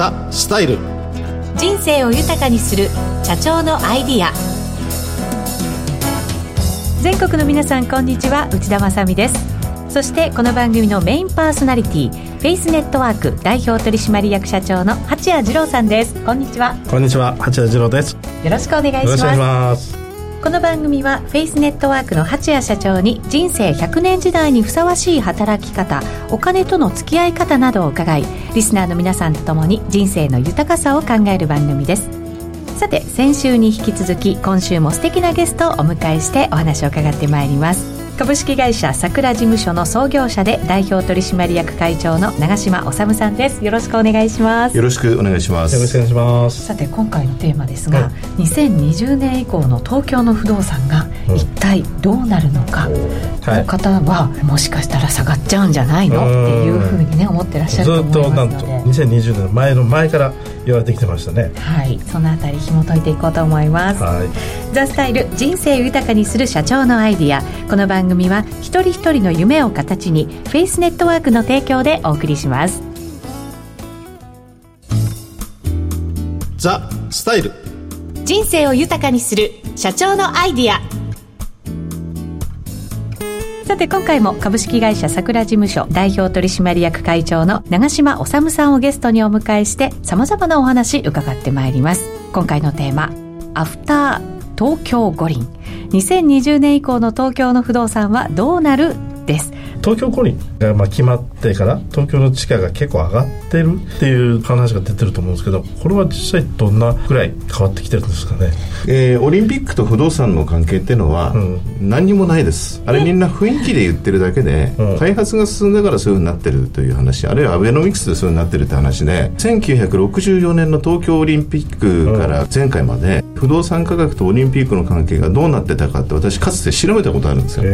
ザ・スタイル。人生を豊かにする社長のアイディア。全国の皆さんこんにちは。内田まさです。そしてこの番組のメインパーソナリティフェイスネットワーク代表取締役社長の八谷二郎さんです。こんにちは。こんにちは。八谷二郎です。よろしくお願いしますこの番組はフェイスネットワークの八谷社長に人生100年時代にふさわしい働き方お金との付き合い方などを伺いリスナーの皆さんと共に人生の豊かさを考える番組です。さて先週に引き続き今週も素敵なゲストをお迎えしてお話を伺ってまいります。株式会社桜事務所の創業者で代表取締役会長の長嶋治さんです。よろしくお願いします。よろしくお願いします。よろしくお願いします。さて今回のテーマですが、はい、2020年以降の東京の不動産が一体どうなるのか、うん、の方はもしかしたら下がっちゃうんじゃない。のっていうふうにね思ってらっしゃると思いますのでずっとなんと2020年の前の前から言われてきてましたね。はい。そのあたり紐解いていこうと思います、はい、ザ・スタイル人生豊かにする社長のアイディア。この番組は一人一人の夢を形にフェイスネットワークの提供でお送りします。ザ・スタイル。人生を豊かにする社長のアイディア。さて今回も株式会社桜事務所代表取締役会長の長嶋治さんをゲストにお迎えして様々なお話伺ってまいります。今回のテーマアフター東京五輪。2020年以降の東京の不動産はどうなる東京五輪がまあ決まってから東京の地価が結構上がってるっていう話が出てると思うんですけどこれは実際どんなぐらい変わってきてるんですかね、えー、オリンピックと不動産の関係っていうのは何にもないです、うん、あれみんな雰囲気で言ってるだけで、うん、開発が進んだからそういうふうになってるという話あるいはアベノミクスでそういうふうになってるって話で1964年の東京オリンピックから前回まで不動産価格とオリンピックの関係がどうなってたかって私かつて調べたことあるんですよ。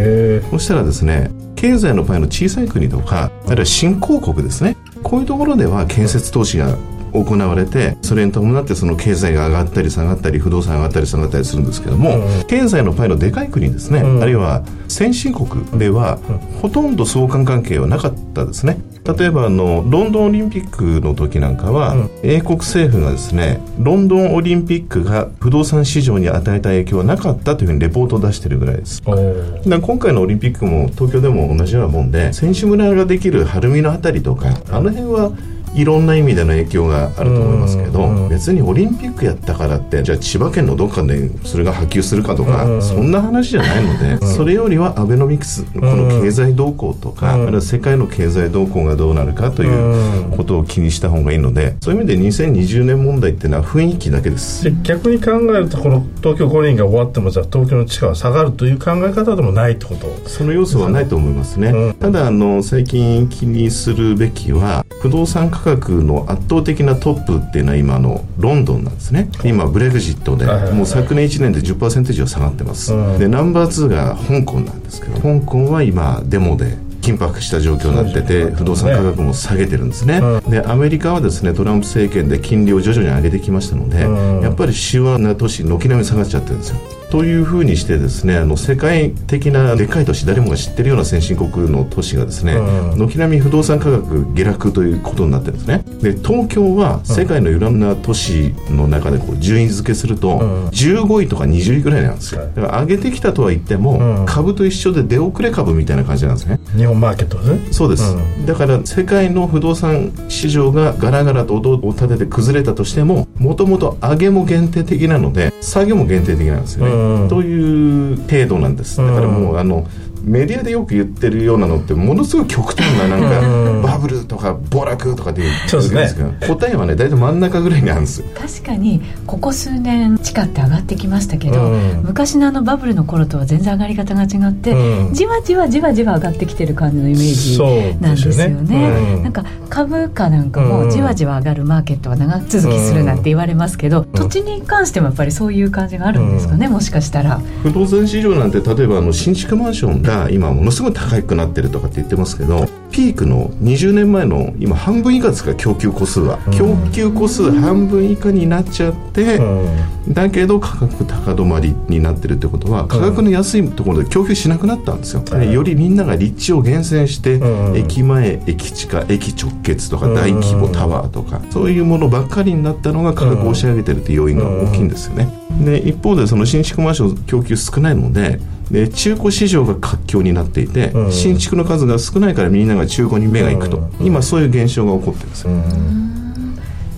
そしたらですね経済のパイの小さい国とかあるいは新興国ですね。こういうところでは建設投資が行われてそれに伴ってその経済が上がったり下がったり不動産上がったり下がったりするんですけども、うん、経済のパイのでかい国ですね、うん、あるいは先進国では、ほとんど相関関係はなかったですね例えばあのロンドンオリンピックの時なんかは、うん、英国政府がですねロンドンオリンピックが不動産市場に与えた影響はなかったというふうにレポートを出してるぐらいです。だ今回のオリンピックも東京でも同じようなもんで選手村ができる晴海のあたりとかあの辺はいろんな意味での影響があると思いますけど別にオリンピックやったからってじゃあ千葉県のどっかでそれが波及するかとかそんな話じゃないのでそれよりはアベノミクスこの経済動向とかあるいは世界の経済動向がどうなるかということを気にした方がいいのでそういう意味で2020年問題っていうのは雰囲気だけです。逆に考えるとこの東京五輪が終わってもじゃあ東京の地価は下がるという考え方でもないってこと？その要素はないと思いますね、ただあの最近気にするべきは不動産価格の圧倒的なトップっていうのは今のロンドンなんですね。今ブレグジットでもう昨年1年で10%以上下がってます、でナンバー2が香港なんですけど香港は今デモで緊迫した状況になってて不動産価格も下げてるんですね、でアメリカはですねトランプ政権で金利を徐々に上げてきましたので、やっぱり主要な都市軒並み下がっちゃってるんですよというふうにしてですねあの世界的なでかい都市誰もが知ってるような先進国の都市がですね軒並み不動産価格下落ということになってるんですね。で東京は世界のいろんな都市の中でこう順位付けすると15位とか20位ぐらいなんですよ。だから上げてきたとは言っても株と一緒で出遅れ株みたいな感じなんですね。日本マーケットね。そうです、だから世界の不動産市場がガラガラと音を立てて崩れたとしてももともと上げも限定的なので下げも限定的なんですよねという程度なんです。だからもうあのメディアでよく言ってるようなのってものすごい極端ななんかバブルとか暴落とかで言うんですけど、ね、答えはね大体真ん中ぐらいにあるんです確かにここ数年地価って上がってきましたけど、うん、昔のあのバブルの頃とは全然上がり方が違って、うん、じわじわじわじわ上がってきてる感じのイメージなんですよね、ねうん、なんか株価なんかもじわじわ上がるマーケットは長続きするなんて言われますけど、土地に関してもやっぱりそういう感じがあるんですかね、もしかしたら不動産市場なんて例えばあの新築マンションがが今ものすごい高くなってるとかって言ってますけどピークの20年前の今半分以下ですか供給個数は、うん、供給個数半分以下になっちゃって、うん、だけど価格高止まりになってるってことは価格の安いところで供給しなくなったんですよ、うん、よりみんなが立地を厳選して、駅前駅地下駅直結とか大規模タワーとか、そういうものばっかりになったのが価格を押し上げてるっていう要因が大きいんですよね、で一方でその新築マンション供給少ないのでで中古市場が活況になっていて、うん、新築の数が少ないからみんなが中古に目がいくと、うん、今そういう現象が起こってるんですよ、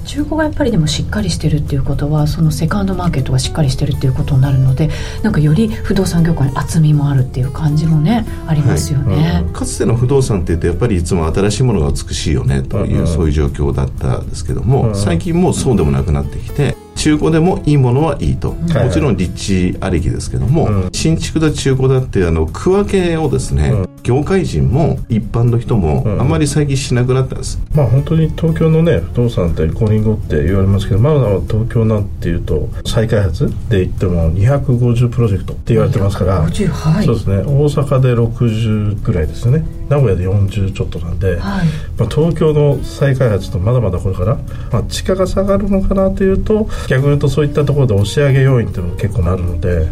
中古がやっぱりでもしっかりしてるっていうことはそのセカンドマーケットがしっかりしてるっていうことになるのでなんかより不動産業界に厚みもあるっていう感じもねありますよね、はいうん、かつての不動産っていうとやっぱりいつも新しいものが美しいよねという、うん、そういう状況だったんですけども、うん、最近もうそうでもなくなってきて中古でもいいものはいいと、もちろん立地ありきですけども、うん、新築だ中古だってあの区分けをですね、うん、業界人も一般の人もあまり最近しなくなったんです、まあ本当に東京のね不動産ってコーリングって言われますけどまだ東京なんていうと再開発で言っても250プロジェクトって言われてますから、はい、そうですね。大阪で60ぐらいですね。名古屋で40ちょっとなんで、はい、まあ、東京の再開発とまだまだこれから、まあ、地価が下がるのかなというと逆に言うとそういったところで押し上げ要因っていうのも結構なるので、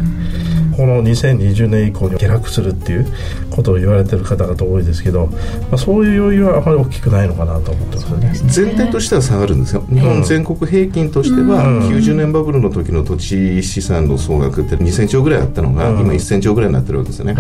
この2020年以降に下落するっていうことを言われてる方々多いですけど、まあ、そういう要因はあまり大きくないのかなと思ってますね。全体としては下がるんですよ。日本全国平均としては、90年バブルの時の土地資産の総額って2000兆ぐらいあったのが、今1000兆ぐらいになってるわけですよね、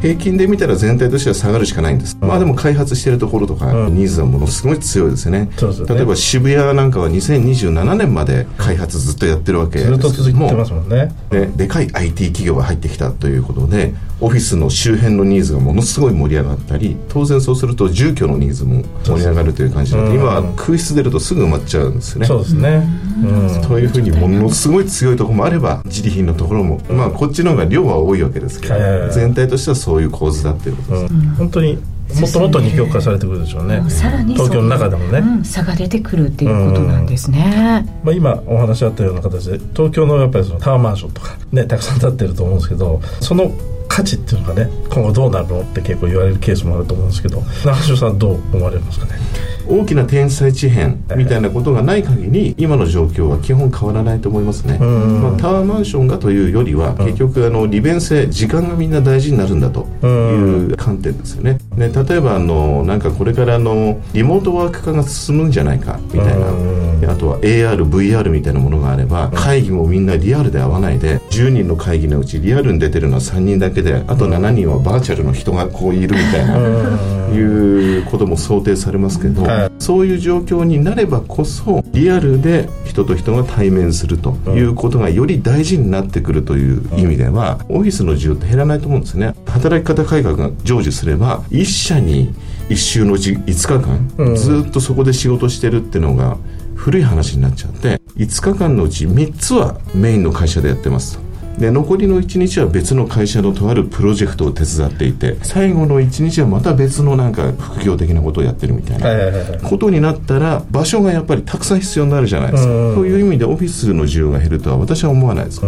平均で見たら全体としては下がるしかないんです、まあでも開発してるところとか、ニーズはものすごい強いですよね、ね、例えば渋谷なんかは2027年まで開発ずっとやってるわけですずっと続いてますもんね。ででかい IT 企業が入ってきたということでオフィスの周辺のニーズがものすごい盛り上がったり当然そうすると住居のニーズも盛り上がるという感じで今は空室出るとすぐ埋まっちゃうんですよね。そうですね、うん、というふうにものすごい強いところもあれば自利品のところも、まあこっちの方が量は多いわけですけど、全体としてはそういう構図だっていうことです、うん、本当にもっともっと二極化されてくるでしょうね、さらに東京の中でもね、うん、差が出てくるっていうことなんですね、まあ、今お話あったような形で東京のやっぱりそのタワーマンションとかねたくさん建ってると思うんですけどその価値っていうのがね今後どうなるのって結構言われるケースもあると思うんですけど中島さんどう思われますかね？大きな天才地変みたいなことがない限り今の状況は基本変わらないと思いますね、まあ、タワーマンションがというよりは結局あの利便性時間がみんな大事になるんだという観点ですよね。ね例えばあのなんかこれからのリモートワーク化が進むんじゃないかみたいな。あとは ARVR みたいなものがあれば会議もみんなリアルで会わないで10人の会議のうちリアルに出てるのは3人だけであと7人はバーチャルの人がこういるみたいないうことも想定されますけど、そういう状況になればこそリアルで人と人が対面するということがより大事になってくるという意味では、オフィスの需要って減らないと思うんですね。働き方改革が成就すれば一社に一週のうち5日間、ずっとそこで仕事してるっていうのが古い話になっちゃって5日間のうち3つはメインの会社でやってますとで残りの1日は別の会社のとあるプロジェクトを手伝っていて最後の1日はまた別のなんか副業的なことをやってるみたいなことになったら場所がやっぱりたくさん必要になるじゃないですか。という意味でオフィスの需要が減るとは私は思わないです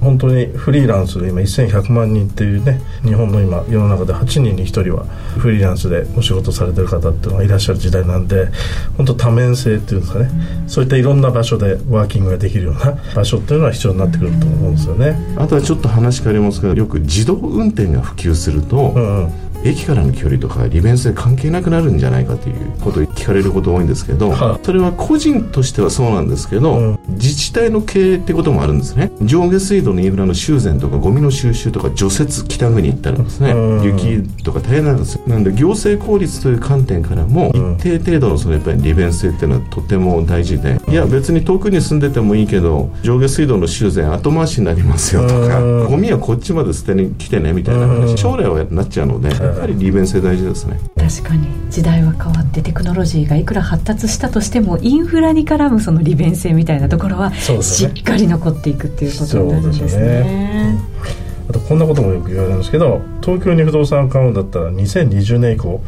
本当にフリーランスで今1100万人っていうね日本の今世の中で8人に1人はフリーランスでお仕事されてる方っていうのがいらっしゃる時代なんで本当多面性っていうんですかね、うん、そういったいろんな場所でワーキングができるような場所っていうのは必要になってくると思うんですよね。あとはちょっと話変わりますがよく自動運転が普及すると、うんうん。駅からの距離とか利便性関係なくなるんじゃないかということを聞かれること多いんですけど、はあ、それは個人としてはそうなんですけど、うん、自治体の経営ってこともあるんですね。上下水道のインフラの修繕とかゴミの収集とか除雪北国行ったらですね、うん、雪とか大変なんですよ。なんで行政効率という観点からも一定程度のそのやっぱり利便性っていうのはとても大事でいや別に遠くに住んでてもいいけど上下水道の修繕後回しになりますよとかゴミはこっちまで捨てに来てねみたいな話将来はなっちゃうのでやっぱり利便性大事ですね。確かに。時代は変わってテクノロジーがいくら発達したとしてもインフラに絡むその利便性みたいなところはしっかり残っていくっていうことになるんですね。あとこんなこともよく言われるんですけど東京に不動産を買うんだったら2020年以降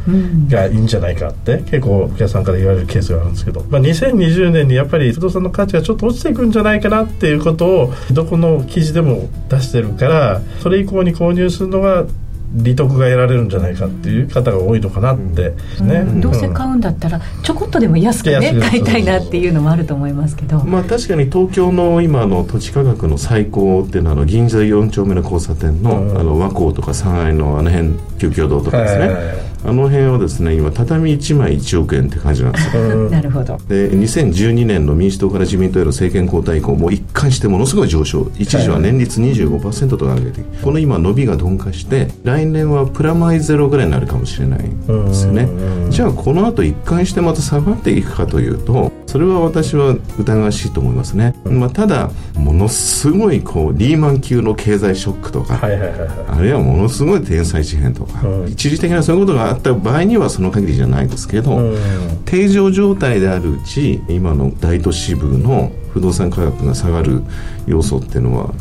がいいんじゃないかって結構お客さんから言われるケースがあるんですけど、まあ、2020年にやっぱり不動産の価値がちょっと落ちていくんじゃないかなっていうことをどこの記事でも出してるからそれ以降に購入するのが利得が得られるんじゃないかっていう方が多いのかなって、ね、うん、どうせ買うんだったらちょこっとでも安くね買いたいなっていうのもあると思いますけど。まあ確かに東京の今の土地価格の最高っていうのはあの銀座4丁目の交差点の,、あの和光とか3階のあの辺旧京堂とかですね、はいはいはいあの辺はですね今畳1枚1億円って感じなんですよ。なるほど。で2012年の民主党から自民党への政権交代以降もう一貫してものすごい上昇。一時は年率25%とか上げて、この今伸びが鈍化して来年はプラマイゼロぐらいになるかもしれないんですよね。じゃあこの後一貫してまた下がっていくかというとそれは私は疑わしいと思いますね、まあ、ただものすごいこうリーマン級の経済ショックとか、はいはいはい、あるいはものすごい天才事変とか、一時的なそういうことがあった場合にはその限りじゃないですけど、定常状態であるうち今の大都市部の不動産価格が下がる要素っていうのは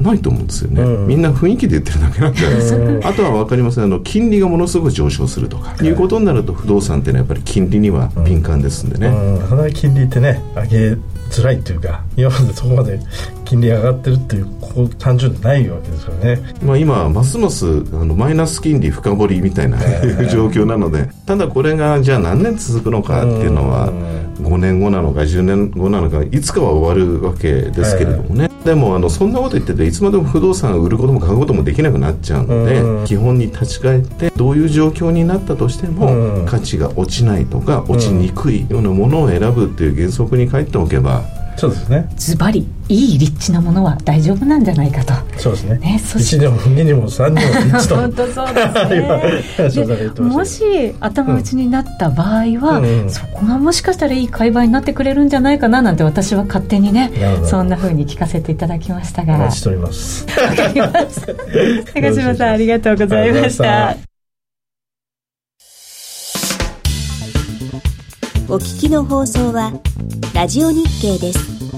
ないと思うんですよね、うん、みんな雰囲気で言ってるだけなんで、うん、あとは分かりません。あの金利がものすごく上昇するとか、い。うことになると不動産っていうのはやっぱり金利には敏感ですんでね、うん、金利ってね上げづらいというか今までそこまで金利上がってるっていうここ単純でないわけですよね、まあ、今ますますあのマイナス金利深掘りみたいな、状況なのでただこれがじゃあ何年続くのかっていうのは5年後なのか10年後なのかいつかは終わるわけですけれどもね、でもあのそんなこと言ってていつまでも不動産を売ることも買うこともできなくなっちゃうので、基本に立ち返ってどういう状況になったとしても、価値が落ちないとか落ちにくいようなものを選ぶっていう原則に帰っておけばそうですね。ズバリいい立地なものは大丈夫なんじゃないかと。そうですね。ねそ1にも2にも3にも立地と。本当そう ですね。もし頭打ちになった場合は、うん、そこがもしかしたらいい買い場になってくれるんじゃないかななんて私は勝手にねそんなふうに聞かせていただきましたが。お待ちしておりますわかります。高島さんありがとうございました。お聞きの放送はラジオ日経です。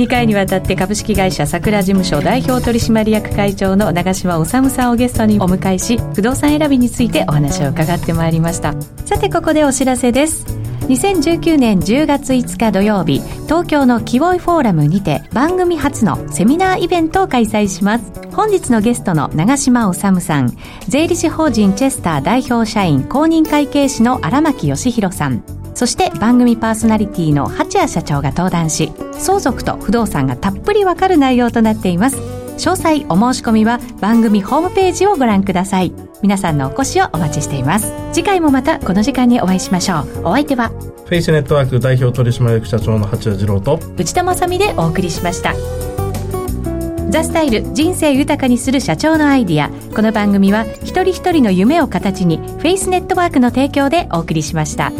2回にわたって株式会社桜事務所代表取締役会長の長嶋治さんをゲストにお迎えし不動産選びについてお話を伺ってまいりました。さてここでお知らせです。2019年10月5日土曜日東京のキボイフォーラムにて番組初のセミナーイベントを開催します。本日のゲストの長嶋治さん税理士法人チェスター代表社員公認会計士の荒牧義弘さん。そして番組パーソナリティの八谷社長が登壇し相続と不動産がたっぷりわかる内容となっています。詳細お申し込みは番組ホームページをご覧ください。皆さんのお越しをお待ちしています。次回もまたこの時間にお会いしましょう。お相手はフェイスネットワーク代表取締役社長の八谷次郎と内田まさでお送りしました。ザ・スタイル人生豊かにする社長のアイディア。この番組は一人一人の夢を形にフェイスネットワークの提供でお送りしました。